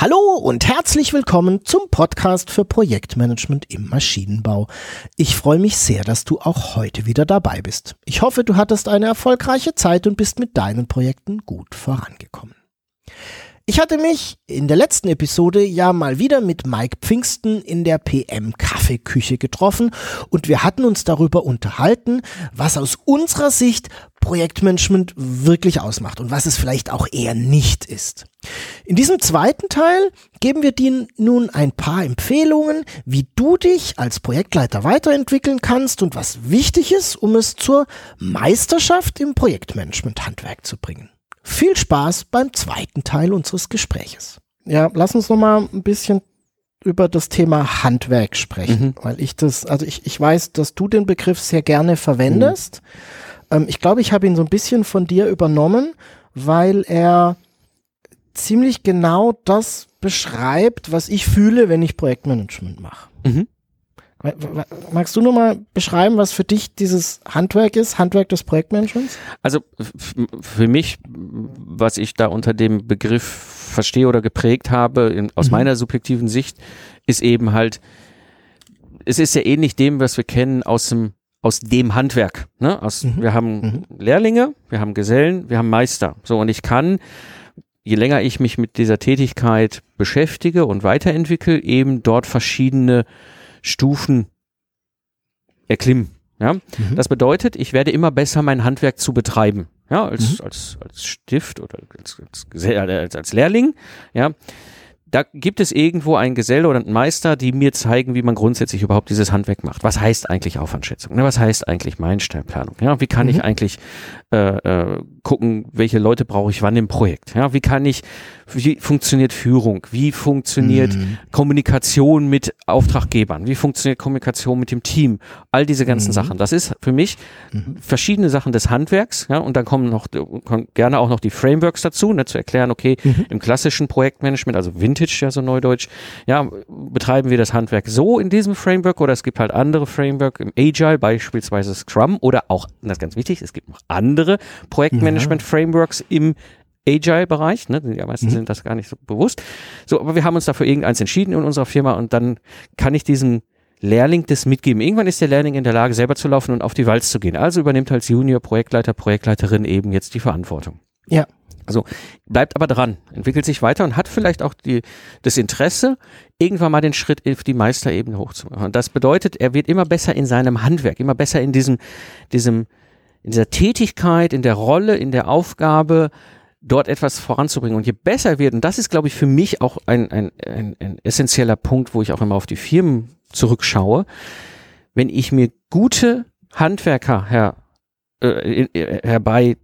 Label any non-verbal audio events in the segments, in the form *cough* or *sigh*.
Hallo und herzlich willkommen zum Podcast für Projektmanagement im Maschinenbau. Ich freue mich sehr, dass du auch heute wieder dabei bist. Ich hoffe, du hattest eine erfolgreiche Zeit und bist mit deinen Projekten gut vorangekommen. Ich hatte mich in der letzten Episode ja mal wieder mit Mike Pfingsten in der PM Kaffeeküche getroffen und wir hatten uns darüber unterhalten, was aus unserer Sicht Projektmanagement wirklich ausmacht und was es vielleicht auch eher nicht ist. In diesem zweiten Teil geben wir dir nun ein paar Empfehlungen, wie du dich als Projektleiter weiterentwickeln kannst und was wichtig ist, um es zur Meisterschaft im Projektmanagement-Handwerk zu bringen. Viel Spaß beim zweiten Teil unseres Gespräches. Ja, lass uns noch mal ein bisschen über das Thema Handwerk sprechen, mhm. weil ich das, also ich, ich weiß, dass du den Begriff sehr gerne verwendest. Mhm. Ähm, ich glaube, ich habe ihn so ein bisschen von dir übernommen, weil er ziemlich genau das beschreibt, was ich fühle, wenn ich Projektmanagement mache. Mhm. Magst du nur mal beschreiben, was für dich dieses Handwerk ist, Handwerk des Projektmanagements? Also für mich, was ich da unter dem Begriff verstehe oder geprägt habe, in, aus mhm. meiner subjektiven Sicht, ist eben halt, es ist ja ähnlich dem, was wir kennen aus dem aus dem Handwerk. Ne? Aus, mhm. Wir haben mhm. Lehrlinge, wir haben Gesellen, wir haben Meister. So und ich kann je länger ich mich mit dieser Tätigkeit beschäftige und weiterentwickle, eben dort verschiedene Stufen erklimmen. Ja? Mhm. Das bedeutet, ich werde immer besser mein Handwerk zu betreiben. Ja, als, mhm. als, als Stift oder als, als, als, als Lehrling. Ja, da gibt es irgendwo einen Geselle oder einen Meister, die mir zeigen, wie man grundsätzlich überhaupt dieses Handwerk macht. Was heißt eigentlich Aufwandschätzung? Ne? Was heißt eigentlich Meilensteinplanung? Ja, wie kann mhm. ich eigentlich äh, äh, gucken, welche Leute brauche ich wann im Projekt? Ja, wie kann ich wie funktioniert Führung? Wie funktioniert mhm. Kommunikation mit Auftraggebern? Wie funktioniert Kommunikation mit dem Team? All diese ganzen mhm. Sachen. Das ist für mich mhm. verschiedene Sachen des Handwerks. Ja, und dann kommen noch kommen gerne auch noch die Frameworks dazu, ne, zu erklären, okay, mhm. im klassischen Projektmanagement, also Vintage, ja so neudeutsch, ja, betreiben wir das Handwerk so in diesem Framework oder es gibt halt andere Framework im Agile, beispielsweise Scrum oder auch, das ist ganz wichtig, es gibt noch andere Projektmanagement-Frameworks im Agile-Bereich, ne? Die meisten mhm. sind das gar nicht so bewusst. So, aber wir haben uns dafür irgendeins entschieden in unserer Firma und dann kann ich diesen Lehrling das mitgeben. Irgendwann ist der Lehrling in der Lage, selber zu laufen und auf die Walz zu gehen. Also übernimmt als Junior Projektleiter, Projektleiterin eben jetzt die Verantwortung. Ja. Also bleibt aber dran, entwickelt sich weiter und hat vielleicht auch die, das Interesse, irgendwann mal den Schritt auf die Meisterebene hochzumachen. Und das bedeutet, er wird immer besser in seinem Handwerk, immer besser in diesem, diesem, in dieser Tätigkeit, in der Rolle, in der Aufgabe, dort etwas voranzubringen. Und je besser wird, und das ist, glaube ich, für mich auch ein, ein, ein, ein essentieller Punkt, wo ich auch immer auf die Firmen zurückschaue, wenn ich mir gute Handwerker her, äh, äh herbei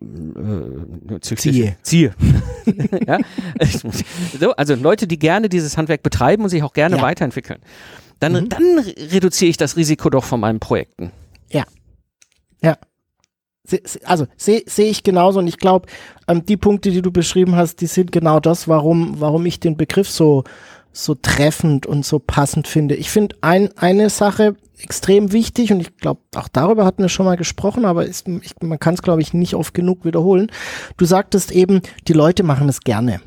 äh, ziehe. ziehe. *laughs* ja? so, also Leute, die gerne dieses Handwerk betreiben und sich auch gerne ja. weiterentwickeln. Dann, mhm. dann reduziere ich das Risiko doch von meinen Projekten. Ja. Ja also sehe seh ich genauso und ich glaube, ähm, die Punkte, die du beschrieben hast, die sind genau das, warum, warum ich den Begriff so, so treffend und so passend finde. Ich finde ein, eine Sache extrem wichtig und ich glaube, auch darüber hatten wir schon mal gesprochen, aber ist, ich, man kann es, glaube ich, nicht oft genug wiederholen. Du sagtest eben, die Leute machen es gerne.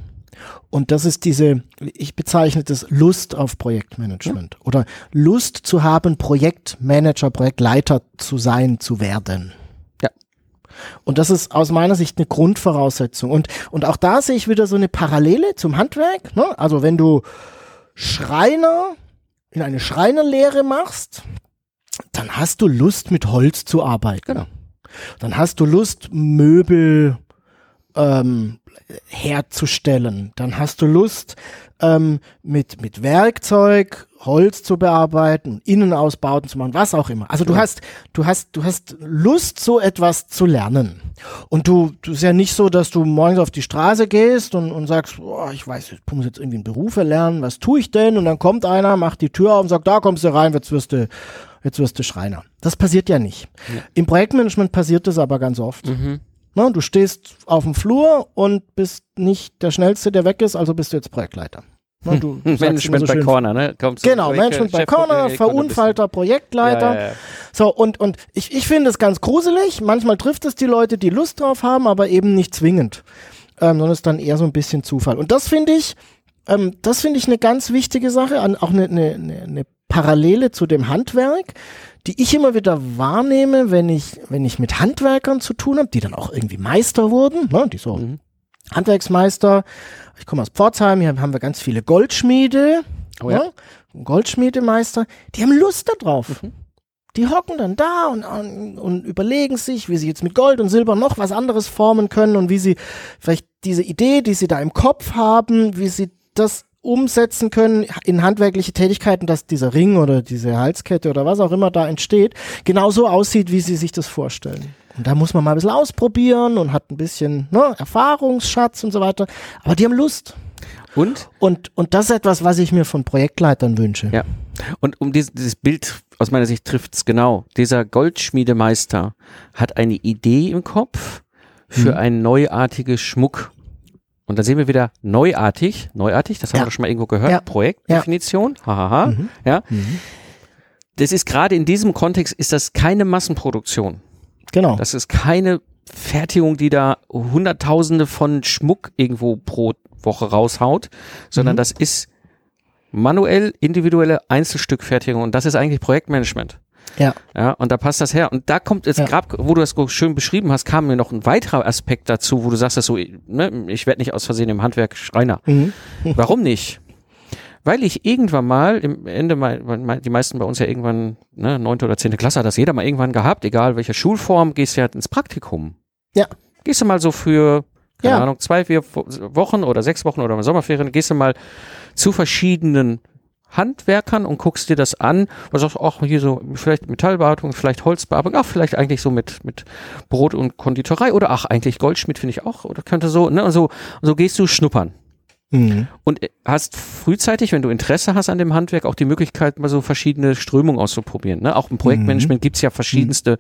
Und das ist diese, ich bezeichne das Lust auf Projektmanagement ja. oder Lust zu haben, Projektmanager, Projektleiter zu sein, zu werden. Und das ist aus meiner Sicht eine Grundvoraussetzung. Und, und auch da sehe ich wieder so eine Parallele zum Handwerk. Ne? Also wenn du Schreiner in eine Schreinerlehre machst, dann hast du Lust, mit Holz zu arbeiten. Genau. Dann hast du Lust, Möbel ähm, herzustellen. Dann hast du Lust, ähm, mit, mit Werkzeug Holz zu bearbeiten, Innenausbauten zu machen, was auch immer. Also du hast, du hast, du hast Lust, so etwas zu lernen. Und du, du ist ja nicht so, dass du morgens auf die Straße gehst und, und sagst, oh, ich weiß, ich muss jetzt irgendwie einen Beruf erlernen, was tue ich denn? Und dann kommt einer, macht die Tür auf und sagt, da kommst du rein, jetzt wirst du, jetzt wirst du Schreiner. Das passiert ja nicht. Ja. Im Projektmanagement passiert das aber ganz oft. Mhm. Na, du stehst auf dem Flur und bist nicht der Schnellste, der weg ist, also bist du jetzt Projektleiter. Na, du, *laughs* du Management so bei Corner, ne? Kommst genau, Management bei Corner, verunfallter Projektleiter. Ja, ja, ja. So, und, und ich, ich finde es ganz gruselig. Manchmal trifft es die Leute, die Lust drauf haben, aber eben nicht zwingend. Ähm, sondern es ist dann eher so ein bisschen Zufall. Und das finde ich, ähm, das finde ich eine ganz wichtige Sache, auch eine, eine, eine Parallele zu dem Handwerk, die ich immer wieder wahrnehme, wenn ich, wenn ich mit Handwerkern zu tun habe, die dann auch irgendwie Meister wurden, ne, die so mhm. Handwerksmeister. Ich komme aus Pforzheim, hier haben wir ganz viele Goldschmiede, oh ja. ne, Goldschmiedemeister, die haben Lust darauf. Mhm. Die hocken dann da und, und, und überlegen sich, wie sie jetzt mit Gold und Silber noch was anderes formen können und wie sie vielleicht diese Idee, die sie da im Kopf haben, wie sie das umsetzen können in handwerkliche Tätigkeiten, dass dieser Ring oder diese Halskette oder was auch immer da entsteht, genauso aussieht, wie sie sich das vorstellen. Und da muss man mal ein bisschen ausprobieren und hat ein bisschen ne, Erfahrungsschatz und so weiter. Aber die haben Lust. Und? Und, und das ist etwas, was ich mir von Projektleitern wünsche. Ja. Und um dieses, dieses Bild aus meiner Sicht trifft es genau. Dieser Goldschmiedemeister hat eine Idee im Kopf für mhm. ein neuartiges Schmuck. Und da sehen wir wieder neuartig, neuartig, das haben ja. wir schon mal irgendwo gehört, ja. Projektdefinition, ja. hahaha, mhm. ja. Mhm. Das ist gerade in diesem Kontext, ist das keine Massenproduktion. Genau. Das ist keine Fertigung, die da Hunderttausende von Schmuck irgendwo pro Woche raushaut, sondern mhm. das ist manuell individuelle Einzelstückfertigung und das ist eigentlich Projektmanagement. Ja. Ja, und da passt das her. Und da kommt jetzt ja. gerade, wo du das schön beschrieben hast, kam mir noch ein weiterer Aspekt dazu, wo du sagst, dass so, ne, ich werde nicht aus Versehen im Handwerk Schreiner. Mhm. Warum nicht? Weil ich irgendwann mal, im Ende mal, die meisten bei uns ja irgendwann, ne, neunte oder zehnte Klasse hat das jeder mal irgendwann gehabt, egal welche Schulform, gehst du ja ins Praktikum. Ja. Gehst du mal so für, keine ja. Ahnung, zwei, vier Wochen oder sechs Wochen oder Sommerferien, gehst du mal zu verschiedenen Handwerkern und guckst dir das an und sagst, ach, hier so, vielleicht Metallbearbeitung, vielleicht Holzbearbeitung, ach, vielleicht eigentlich so mit, mit Brot und Konditorei oder ach, eigentlich Goldschmied finde ich auch oder könnte so, ne, und so, und so gehst du schnuppern. Mhm. Und hast frühzeitig, wenn du Interesse hast an dem Handwerk, auch die Möglichkeit, mal so verschiedene Strömungen auszuprobieren. Ne? Auch im Projektmanagement mhm. gibt's ja verschiedenste mhm.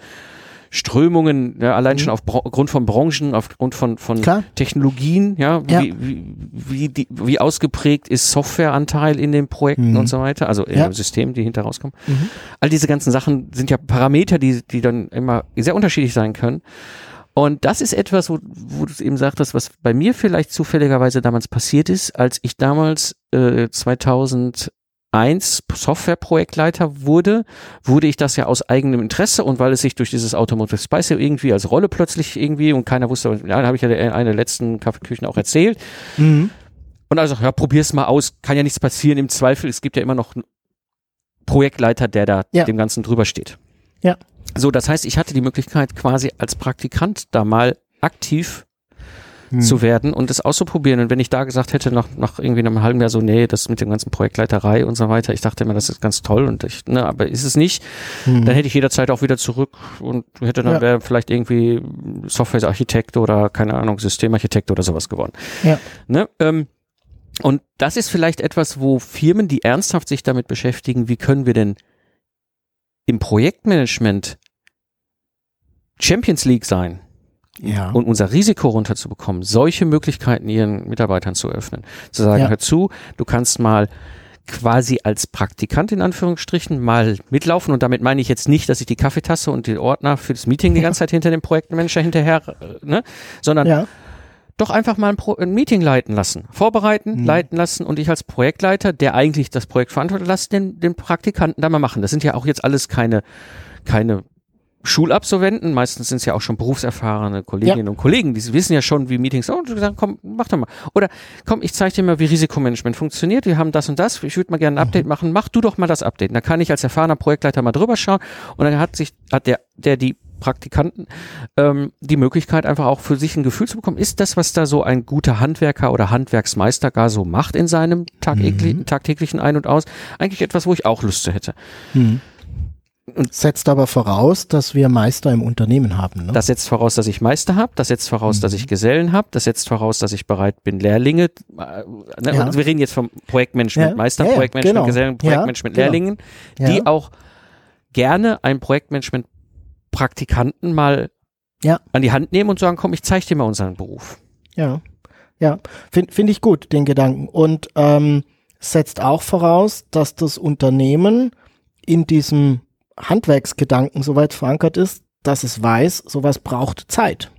Strömungen, ja, allein mhm. schon aufgrund von Branchen, aufgrund von, von Technologien, ja, ja. Wie, wie, wie, die, wie ausgeprägt ist Softwareanteil in den Projekten mhm. und so weiter, also in ja. den Systemen, die hinter rauskommen. Mhm. All diese ganzen Sachen sind ja Parameter, die, die dann immer sehr unterschiedlich sein können. Und das ist etwas, wo, wo du eben sagtest, was bei mir vielleicht zufälligerweise damals passiert ist, als ich damals äh, 2001 Softwareprojektleiter wurde, wurde ich das ja aus eigenem Interesse und weil es sich durch dieses Automotive Spice irgendwie als Rolle plötzlich irgendwie und keiner wusste, ja, da habe ich ja eine der letzten Kaffeeküchen auch erzählt. Mhm. Und also, ja, probier's mal aus, kann ja nichts passieren. Im Zweifel, es gibt ja immer noch einen Projektleiter, der da ja. dem Ganzen drüber steht. Ja. So, das heißt, ich hatte die Möglichkeit, quasi als Praktikant da mal aktiv hm. zu werden und das auszuprobieren. Und wenn ich da gesagt hätte, nach, nach irgendwie einem halben Jahr so, nee, das mit dem ganzen Projektleiterei und so weiter, ich dachte immer, das ist ganz toll und ich, ne, aber ist es nicht, hm. dann hätte ich jederzeit auch wieder zurück und hätte dann ja. wäre vielleicht irgendwie Softwarearchitekt oder keine Ahnung, Systemarchitekt oder sowas geworden. Ja. Ne, ähm, und das ist vielleicht etwas, wo Firmen, die ernsthaft sich damit beschäftigen, wie können wir denn im Projektmanagement Champions League sein ja. und unser Risiko runterzubekommen, solche Möglichkeiten ihren Mitarbeitern zu öffnen. Zu sagen, ja. hör zu, du kannst mal quasi als Praktikant in Anführungsstrichen mal mitlaufen und damit meine ich jetzt nicht, dass ich die Kaffeetasse und den Ordner für das Meeting die *laughs* ganze Zeit hinter dem Projektmanager hinterher, ne, sondern ja. doch einfach mal ein, Pro ein, Meeting leiten lassen, vorbereiten, mhm. leiten lassen und ich als Projektleiter, der eigentlich das Projekt verantwortet, lasse den, den Praktikanten da mal machen. Das sind ja auch jetzt alles keine keine Schulabsolventen, meistens sind es ja auch schon berufserfahrene Kolleginnen ja. und Kollegen, die wissen ja schon, wie Meetings sind. Und gesagt, komm, mach doch mal. Oder komm, ich zeige dir mal, wie Risikomanagement funktioniert. Wir haben das und das. Ich würde mal gerne ein Update mhm. machen. Mach du doch mal das Update. Da kann ich als erfahrener Projektleiter mal drüber schauen. Und dann hat sich, hat der, der die Praktikanten ähm, die Möglichkeit, einfach auch für sich ein Gefühl zu bekommen, ist das, was da so ein guter Handwerker oder Handwerksmeister gar so macht in seinem tagtäglichen, mhm. tagtäglichen Ein- und Aus, eigentlich etwas, wo ich auch Lust zu hätte. Mhm. Und setzt aber voraus, dass wir Meister im Unternehmen haben. Ne? Das setzt voraus, dass ich Meister habe, das setzt voraus, mhm. dass ich Gesellen habe, das setzt voraus, dass ich bereit bin, Lehrlinge, äh, ne, ja. wir reden jetzt vom Projektmanagement, ja. Meister, ja, Projektmanagement, genau. Gesellen, Projektmanagement, genau. Lehrlingen, die auch gerne ein Projektmanagement Praktikanten mal an die Hand nehmen und sagen, komm, ich zeige dir mal unseren Beruf. Ja, ja, finde find ich gut, den Gedanken. Und ähm, setzt auch voraus, dass das Unternehmen in diesem Handwerksgedanken so weit verankert ist, dass es weiß, sowas braucht Zeit.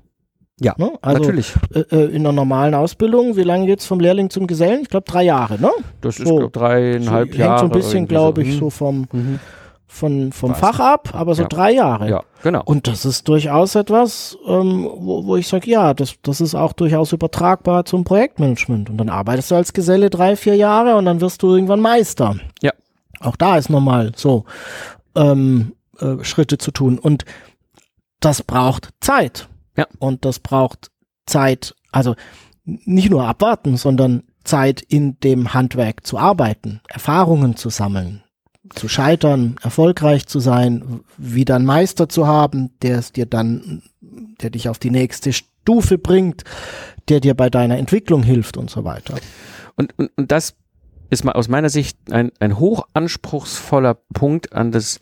Ja, ne? also, natürlich. Äh, äh, in einer normalen Ausbildung, wie lange geht's vom Lehrling zum Gesellen? Ich glaube drei Jahre, ne? Das ist so, dreieinhalb Jahre. Hängt so ein bisschen, glaube ich, so, so vom, mhm. von, vom Fach ab, aber so ja. drei Jahre. Ja, genau. Und das ist durchaus etwas, ähm, wo, wo ich sage, ja, das, das ist auch durchaus übertragbar zum Projektmanagement. Und dann arbeitest du als Geselle drei, vier Jahre und dann wirst du irgendwann Meister. Ja. Auch da ist normal so ähm, äh, Schritte zu tun. Und das braucht Zeit. Ja. Und das braucht Zeit, also nicht nur abwarten, sondern Zeit in dem Handwerk zu arbeiten, Erfahrungen zu sammeln, zu scheitern, erfolgreich zu sein, wieder einen Meister zu haben, der es dir dann, der dich auf die nächste Stufe bringt, der dir bei deiner Entwicklung hilft und so weiter. Und, und, und das ist mal aus meiner Sicht ein, ein hochanspruchsvoller Punkt an das,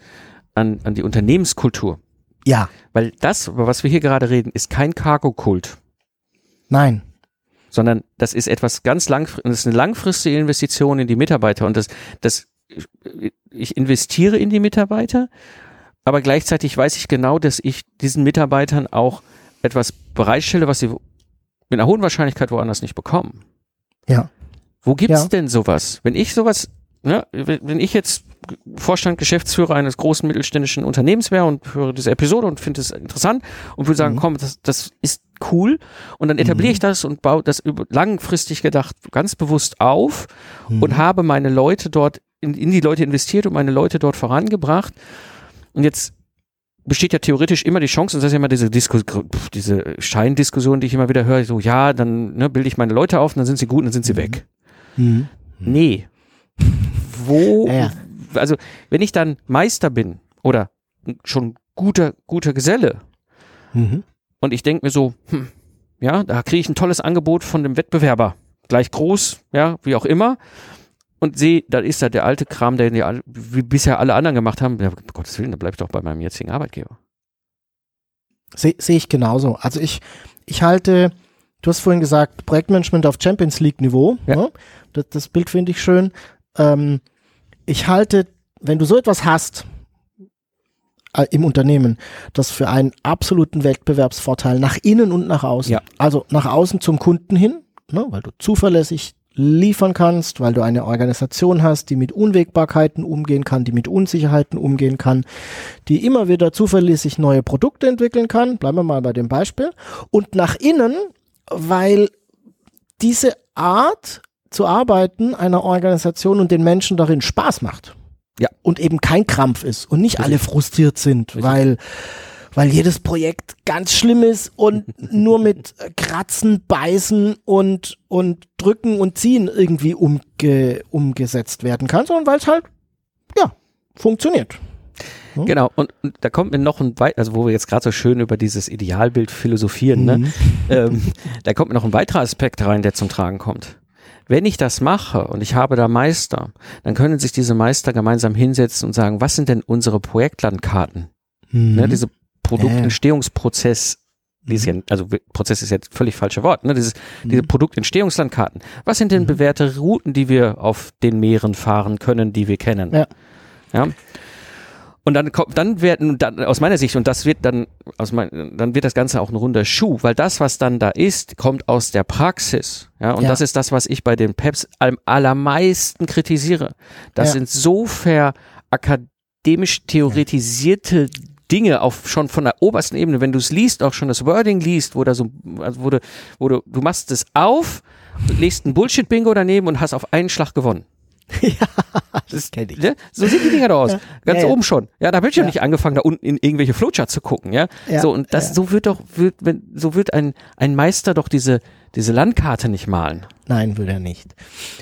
an, an die Unternehmenskultur. Ja. Weil das, über was wir hier gerade reden, ist kein Cargo-Kult. Nein. Sondern das ist etwas ganz langfristig, das ist eine langfristige Investition in die Mitarbeiter und das, das, ich investiere in die Mitarbeiter, aber gleichzeitig weiß ich genau, dass ich diesen Mitarbeitern auch etwas bereitstelle, was sie mit einer hohen Wahrscheinlichkeit woanders nicht bekommen. Ja. Wo gibt's ja. denn sowas? Wenn ich sowas, ne, wenn ich jetzt Vorstand, Geschäftsführer eines großen mittelständischen Unternehmens wäre und höre diese Episode und finde es interessant und würde sagen, mhm. komm, das, das ist cool und dann etabliere mhm. ich das und baue das über, langfristig gedacht ganz bewusst auf mhm. und habe meine Leute dort in, in die Leute investiert und meine Leute dort vorangebracht und jetzt besteht ja theoretisch immer die Chance, und das ist ja immer diese, Disku diese Scheindiskussion, die ich immer wieder höre, so, ja, dann ne, bilde ich meine Leute auf und dann sind sie gut und dann sind sie mhm. weg. Mhm. Nee. *laughs* Wo, ja. also wenn ich dann Meister bin oder schon guter, guter Geselle mhm. und ich denke mir so, hm, ja, da kriege ich ein tolles Angebot von dem Wettbewerber, gleich groß, ja, wie auch immer und sehe, da ist da der alte Kram, den die wie bisher alle anderen gemacht haben, ja, um Gottes Willen, da bleib ich doch bei meinem jetzigen Arbeitgeber. Sehe seh ich genauso. Also ich, ich halte, du hast vorhin gesagt, Projektmanagement auf Champions League Niveau. Ja. Ne? Das, das Bild finde ich schön. Ähm, ich halte, wenn du so etwas hast äh, im Unternehmen, das für einen absoluten Wettbewerbsvorteil nach innen und nach außen. Ja. Also nach außen zum Kunden hin, ne, weil du zuverlässig liefern kannst, weil du eine Organisation hast, die mit Unwägbarkeiten umgehen kann, die mit Unsicherheiten umgehen kann, die immer wieder zuverlässig neue Produkte entwickeln kann. Bleiben wir mal bei dem Beispiel. Und nach innen, weil diese Art zu arbeiten einer Organisation und den Menschen darin Spaß macht. Ja. Und eben kein Krampf ist und nicht alle frustriert sind, Richtig. weil weil jedes Projekt ganz schlimm ist und *laughs* nur mit Kratzen, Beißen und, und Drücken und Ziehen irgendwie umge, umgesetzt werden kann, sondern weil es halt, ja, funktioniert. Hm? Genau, und, und, da kommt mir noch ein weiterer, also wo wir jetzt gerade so schön über dieses Idealbild philosophieren, ne? mhm. ne? *laughs* ähm, da kommt mir noch ein weiterer Aspekt rein, der zum Tragen kommt. Wenn ich das mache und ich habe da Meister, dann können sich diese Meister gemeinsam hinsetzen und sagen, was sind denn unsere Projektlandkarten? Mhm. Ne, diese Produktentstehungsprozess dieses ja, also Prozess ist jetzt völlig falsche Wort, ne? Dieses, diese Produktentstehungslandkarten. Was sind denn mhm. bewährte Routen, die wir auf den Meeren fahren können, die wir kennen? Ja. ja? Und dann kommt, dann werden, dann, aus meiner Sicht, und das wird dann, aus mein, dann wird das Ganze auch ein runder Schuh, weil das, was dann da ist, kommt aus der Praxis. Ja, und ja. das ist das, was ich bei den Peps am allermeisten kritisiere. Das ja. sind so ver akademisch theoretisierte Dinge auf schon von der obersten Ebene, wenn du es liest, auch schon das Wording liest, wo da so, also wo du, wo du, du machst es auf, legst ein Bullshit-Bingo daneben und hast auf einen Schlag gewonnen. *laughs* ja, das kenne ich. Ja, so sehen die Dinger da aus. Ja. Ganz ja, oben schon. Ja, da habe ich ja. nicht angefangen, da unten in irgendwelche Flowcharts zu gucken, ja. So, und das, so wird doch, wird, wenn, so wird ein, ein Meister doch diese, diese Landkarte nicht malen. Nein, will er nicht.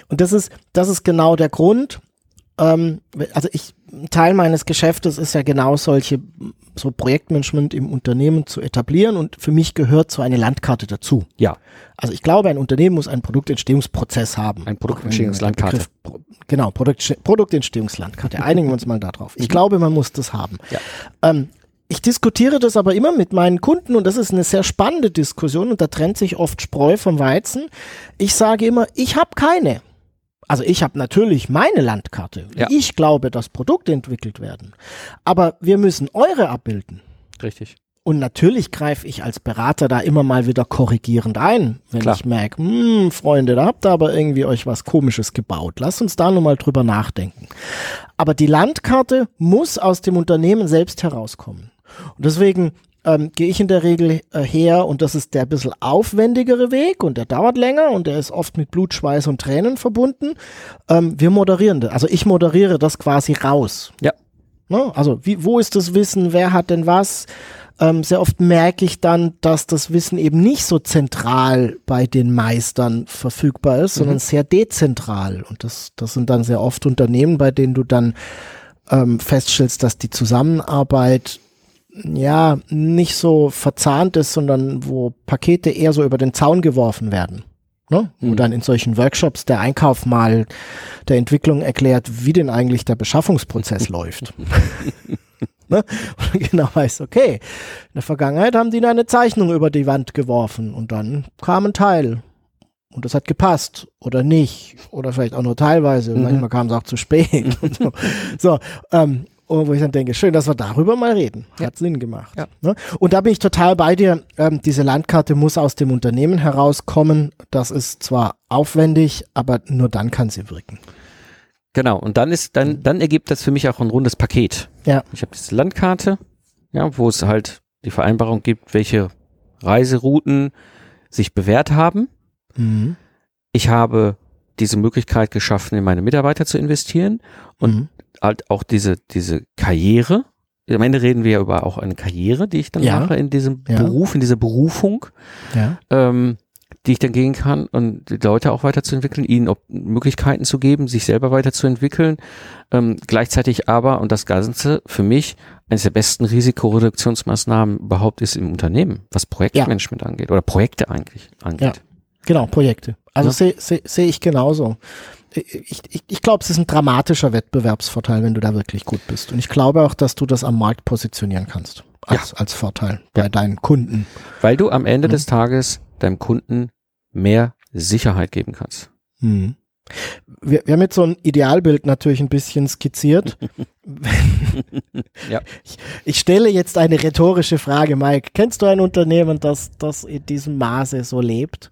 Und das ist, das ist genau der Grund. Ähm, also ich, Teil meines Geschäftes ist ja genau solche, so Projektmanagement im Unternehmen zu etablieren und für mich gehört so eine Landkarte dazu. Ja. Also ich glaube, ein Unternehmen muss einen Produktentstehungsprozess haben. Ein Produktentstehungslandkarte. Genau, Produkt, Produktentstehungslandkarte. *laughs* Einigen wir uns mal darauf. Ich glaube, man muss das haben. Ja. Ähm, ich diskutiere das aber immer mit meinen Kunden und das ist eine sehr spannende Diskussion und da trennt sich oft Spreu vom Weizen. Ich sage immer, ich habe keine. Also ich habe natürlich meine Landkarte. Ja. Ich glaube, dass Produkte entwickelt werden. Aber wir müssen eure abbilden. Richtig. Und natürlich greife ich als Berater da immer mal wieder korrigierend ein, wenn Klar. ich merke, hm, Freunde, da habt ihr aber irgendwie euch was Komisches gebaut. Lasst uns da nochmal drüber nachdenken. Aber die Landkarte muss aus dem Unternehmen selbst herauskommen. Und deswegen ähm, gehe ich in der Regel äh, her und das ist der bisschen aufwendigere Weg und der dauert länger und der ist oft mit Blut, Schweiß und Tränen verbunden. Ähm, wir moderieren das, also ich moderiere das quasi raus. Ja. Ne? Also wie, wo ist das Wissen, wer hat denn was? Ähm, sehr oft merke ich dann, dass das Wissen eben nicht so zentral bei den Meistern verfügbar ist, mhm. sondern sehr dezentral. Und das, das sind dann sehr oft Unternehmen, bei denen du dann ähm, feststellst, dass die Zusammenarbeit ja, nicht so verzahnt ist, sondern wo Pakete eher so über den Zaun geworfen werden. Ne? Mhm. Wo dann in solchen Workshops der Einkauf mal der Entwicklung erklärt, wie denn eigentlich der Beschaffungsprozess *laughs* läuft. *laughs* ne? Und genau weiß, okay, in der Vergangenheit haben die eine Zeichnung über die Wand geworfen und dann kam ein Teil. Und das hat gepasst oder nicht. Oder vielleicht auch nur teilweise. Mhm. Manchmal kam es auch zu spät. *laughs* so, so ähm, und wo ich dann denke, schön, dass wir darüber mal reden. Hat ja. Sinn gemacht. Ja. Ne? Und da bin ich total bei dir. Ähm, diese Landkarte muss aus dem Unternehmen herauskommen. Das ist zwar aufwendig, aber nur dann kann sie wirken. Genau. Und dann ist, dann, dann ergibt das für mich auch ein rundes Paket. Ja. Ich habe diese Landkarte, ja, wo es halt die Vereinbarung gibt, welche Reiserouten sich bewährt haben. Mhm. Ich habe diese Möglichkeit geschaffen, in meine Mitarbeiter zu investieren und mhm halt auch diese, diese Karriere. Am Ende reden wir ja über auch eine Karriere, die ich dann ja. mache in diesem ja. Beruf, in dieser Berufung, ja. ähm, die ich dann gehen kann und die Leute auch weiterzuentwickeln, ihnen Möglichkeiten zu geben, sich selber weiterzuentwickeln. Ähm, gleichzeitig aber, und das Ganze für mich, eines der besten Risikoreduktionsmaßnahmen überhaupt ist im Unternehmen, was Projektmanagement angeht oder Projekte eigentlich angeht. Genau, Projekte. Also sehe seh, seh ich genauso ich, ich, ich glaube, es ist ein dramatischer Wettbewerbsvorteil, wenn du da wirklich gut bist. Und ich glaube auch, dass du das am Markt positionieren kannst. Als, ja. als Vorteil bei ja. deinen Kunden. Weil du am Ende mhm. des Tages deinem Kunden mehr Sicherheit geben kannst. Mhm. Wir, wir haben jetzt so ein Idealbild natürlich ein bisschen skizziert. *laughs* ja. ich, ich, stelle jetzt eine rhetorische Frage, Mike. Kennst du ein Unternehmen, das, das in diesem Maße so lebt?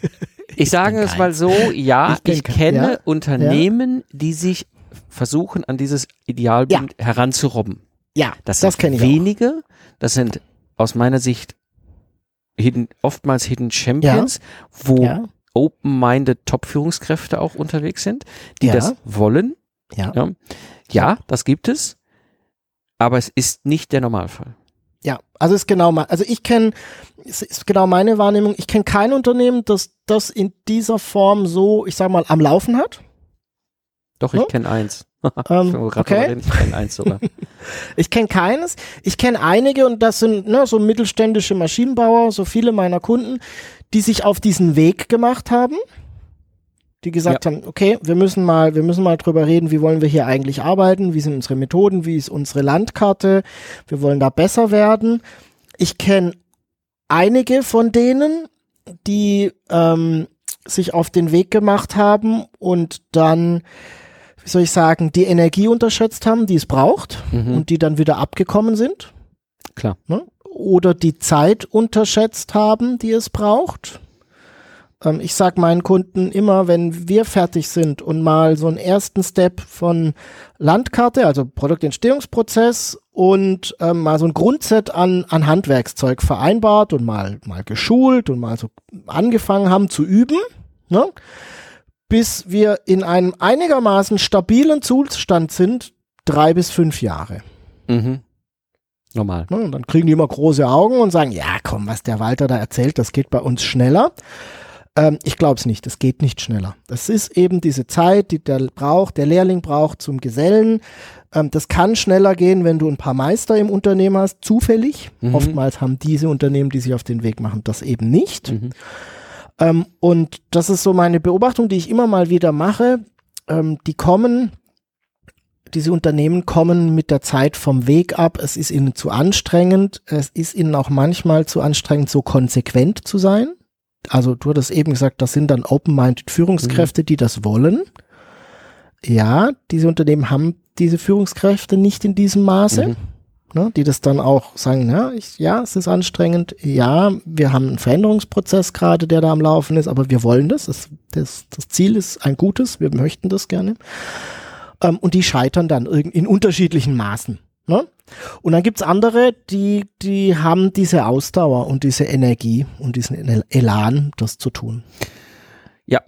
*laughs* Ich sage es mal so, ja, ich, ich kenne ja, Unternehmen, ja. die sich versuchen, an dieses Idealbild ja. heranzurobben. Ja, das, das kenne ich wenige. Auch. Das sind aus meiner Sicht hidden, oftmals Hidden Champions, wo open-minded Top-Führungskräfte auch unterwegs sind, die das wollen. Ja. ja, das gibt es. Aber es ist nicht der Normalfall. Ja, also ist genau mal, also ich kenne, ist genau meine Wahrnehmung, ich kenne kein Unternehmen, das das in dieser Form so, ich sag mal, am Laufen hat. Doch, ich ja? kenne eins. *laughs* ähm, okay. Ich kenne eins sogar. *laughs* ich kenne keines. Ich kenne einige und das sind ne, so mittelständische Maschinenbauer, so viele meiner Kunden, die sich auf diesen Weg gemacht haben die gesagt ja. haben, okay, wir müssen mal, wir müssen mal drüber reden, wie wollen wir hier eigentlich arbeiten, wie sind unsere Methoden, wie ist unsere Landkarte, wir wollen da besser werden. Ich kenne einige von denen, die ähm, sich auf den Weg gemacht haben und dann, wie soll ich sagen, die Energie unterschätzt haben, die es braucht mhm. und die dann wieder abgekommen sind. Klar. Ne? Oder die Zeit unterschätzt haben, die es braucht ähm, ich sage meinen Kunden immer, wenn wir fertig sind und mal so einen ersten Step von Landkarte, also Produktentstehungsprozess und ähm, mal so ein Grundset an, an Handwerkszeug vereinbart und mal, mal geschult und mal so angefangen haben zu üben, ne? bis wir in einem einigermaßen stabilen Zustand sind, drei bis fünf Jahre. Mhm. Normal. Ne, und dann kriegen die immer große Augen und sagen, ja komm, was der Walter da erzählt, das geht bei uns schneller. Ähm, ich glaube es nicht, es geht nicht schneller. Das ist eben diese Zeit, die der braucht, der Lehrling braucht zum Gesellen. Ähm, das kann schneller gehen, wenn du ein paar Meister im Unternehmen hast, zufällig. Mhm. Oftmals haben diese Unternehmen, die sich auf den Weg machen, das eben nicht. Mhm. Ähm, und das ist so meine Beobachtung, die ich immer mal wieder mache. Ähm, die kommen, diese Unternehmen kommen mit der Zeit vom Weg ab. Es ist ihnen zu anstrengend. Es ist ihnen auch manchmal zu anstrengend, so konsequent zu sein. Also du hattest eben gesagt, das sind dann open-minded Führungskräfte, die das wollen. Ja, diese Unternehmen haben diese Führungskräfte nicht in diesem Maße. Mhm. Ne, die das dann auch sagen, ja, ich, ja, es ist anstrengend, ja, wir haben einen Veränderungsprozess gerade, der da am Laufen ist, aber wir wollen das. Das, das, das Ziel ist ein gutes, wir möchten das gerne. Ähm, und die scheitern dann in unterschiedlichen Maßen. Ne? Und dann gibt's andere, die, die haben diese Ausdauer und diese Energie und diesen El- Elan, das zu tun. Ja.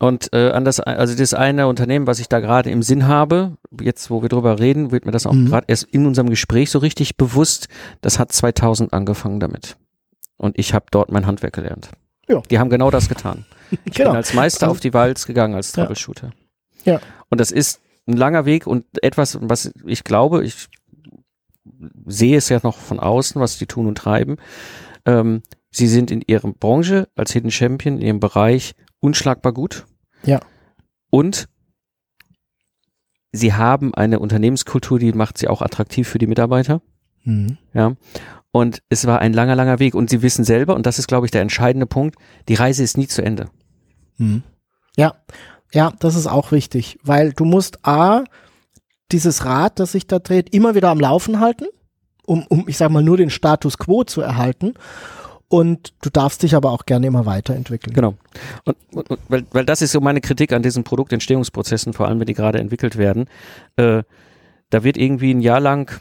Und äh, an das, also das eine Unternehmen, was ich da gerade im Sinn habe, jetzt wo wir drüber reden, wird mir das auch Mhm. gerade erst in unserem Gespräch so richtig bewusst. Das hat 2000 angefangen damit. Und ich habe dort mein Handwerk gelernt. Ja. Die haben genau das getan. *laughs* Ich bin als Meister auf die Walz gegangen als Ja. Troubleshooter. Ja. Und das ist ein langer Weg und etwas, was ich glaube, ich sehe es ja noch von außen, was die tun und treiben. Ähm, sie sind in ihrer Branche als Hidden Champion, in ihrem Bereich unschlagbar gut. Ja. Und sie haben eine Unternehmenskultur, die macht sie auch attraktiv für die Mitarbeiter. Mhm. Ja. Und es war ein langer, langer Weg. Und sie wissen selber, und das ist, glaube ich, der entscheidende Punkt, die Reise ist nie zu Ende. Mhm. Ja, ja, das ist auch wichtig, weil du musst A, dieses Rad, das sich da dreht, immer wieder am Laufen halten, um, um, ich sag mal, nur den Status quo zu erhalten. Und du darfst dich aber auch gerne immer weiterentwickeln. Genau. Und, und, und weil, weil das ist so meine Kritik an diesen Produktentstehungsprozessen, vor allem wenn die gerade entwickelt werden. Äh, da wird irgendwie ein Jahr lang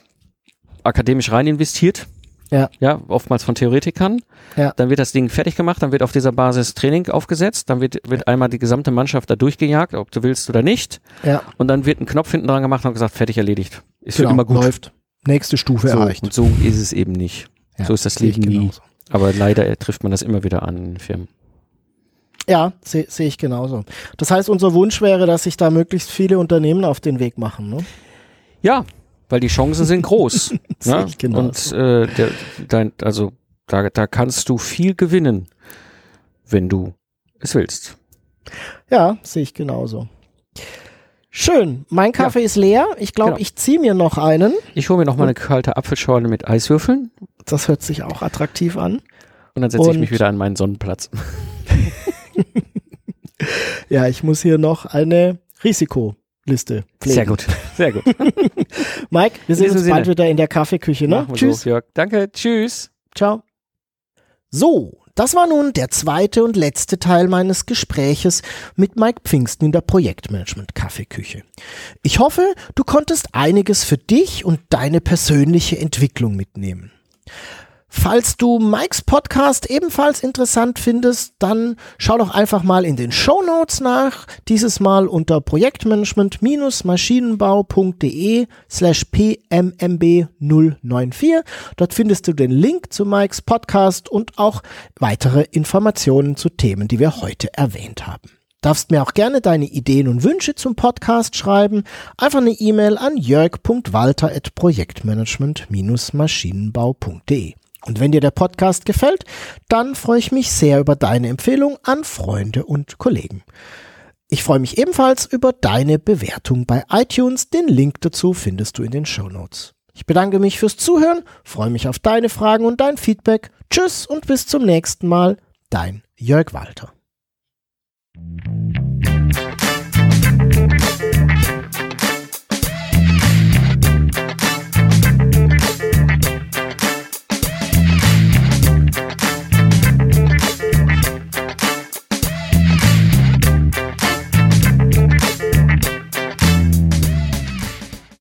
akademisch rein investiert. Ja. Ja, oftmals von Theoretikern. Ja. Dann wird das Ding fertig gemacht, dann wird auf dieser Basis Training aufgesetzt, dann wird, wird einmal die gesamte Mannschaft da durchgejagt, ob du willst oder nicht. Ja, Und dann wird ein Knopf hinten dran gemacht und gesagt, fertig erledigt. Ist für genau, immer gut. läuft. Nächste Stufe So, erreicht. und so ist es eben nicht. Ja, so ist das Leben nie. genauso. Aber leider trifft man das immer wieder an in Firmen. Ja, sehe seh ich genauso. Das heißt, unser Wunsch wäre, dass sich da möglichst viele Unternehmen auf den Weg machen. Ne? Ja, weil die Chancen sind groß. *laughs* Ne? ich genauso. Und äh, der, dein, also da, da kannst du viel gewinnen, wenn du es willst. Ja, sehe ich genauso. Schön. Mein Kaffee ist leer. Ich glaube, Genau. ich ziehe mir noch einen. Ich hole mir noch mal eine kalte Apfelschorle mit Eiswürfeln Das hört sich auch attraktiv an. und dann setze ich mich wieder an meinen Sonnenplatz. *laughs* Ja, ich muss hier noch eine Risikoliste pflegen. Sehr gut, sehr gut. *laughs* Mike, wir sehen uns bald wieder in der Kaffeeküche. Ne? Tschüss. So, Jörg. Danke, tschüss. Ciao. So, das war nun der zweite und letzte Teil meines Gespräches mit Mike Pfingsten in der Projektmanagement Kaffeeküche. Ich hoffe, du konntest einiges für dich und deine persönliche Entwicklung mitnehmen. Falls du Mikes Podcast ebenfalls interessant findest, dann schau doch einfach mal in den Show Notes nach, dieses Mal unter projektmanagement-maschinenbau.de slash pmmb094. Dort findest du den Link zu Mikes Podcast und auch weitere Informationen zu Themen, die wir heute erwähnt haben. Darfst mir auch gerne deine Ideen und Wünsche zum Podcast schreiben. Einfach eine E-Mail an jörg.walter.projektmanagement-maschinenbau.de. Und wenn dir der Podcast gefällt, dann freue ich mich sehr über deine Empfehlung an Freunde und Kollegen. Ich freue mich ebenfalls über deine Bewertung bei iTunes. Den Link dazu findest du in den Show Notes. Ich bedanke mich fürs Zuhören, freue mich auf deine Fragen und dein Feedback. Tschüss und bis zum nächsten Mal. Dein Jörg Walter.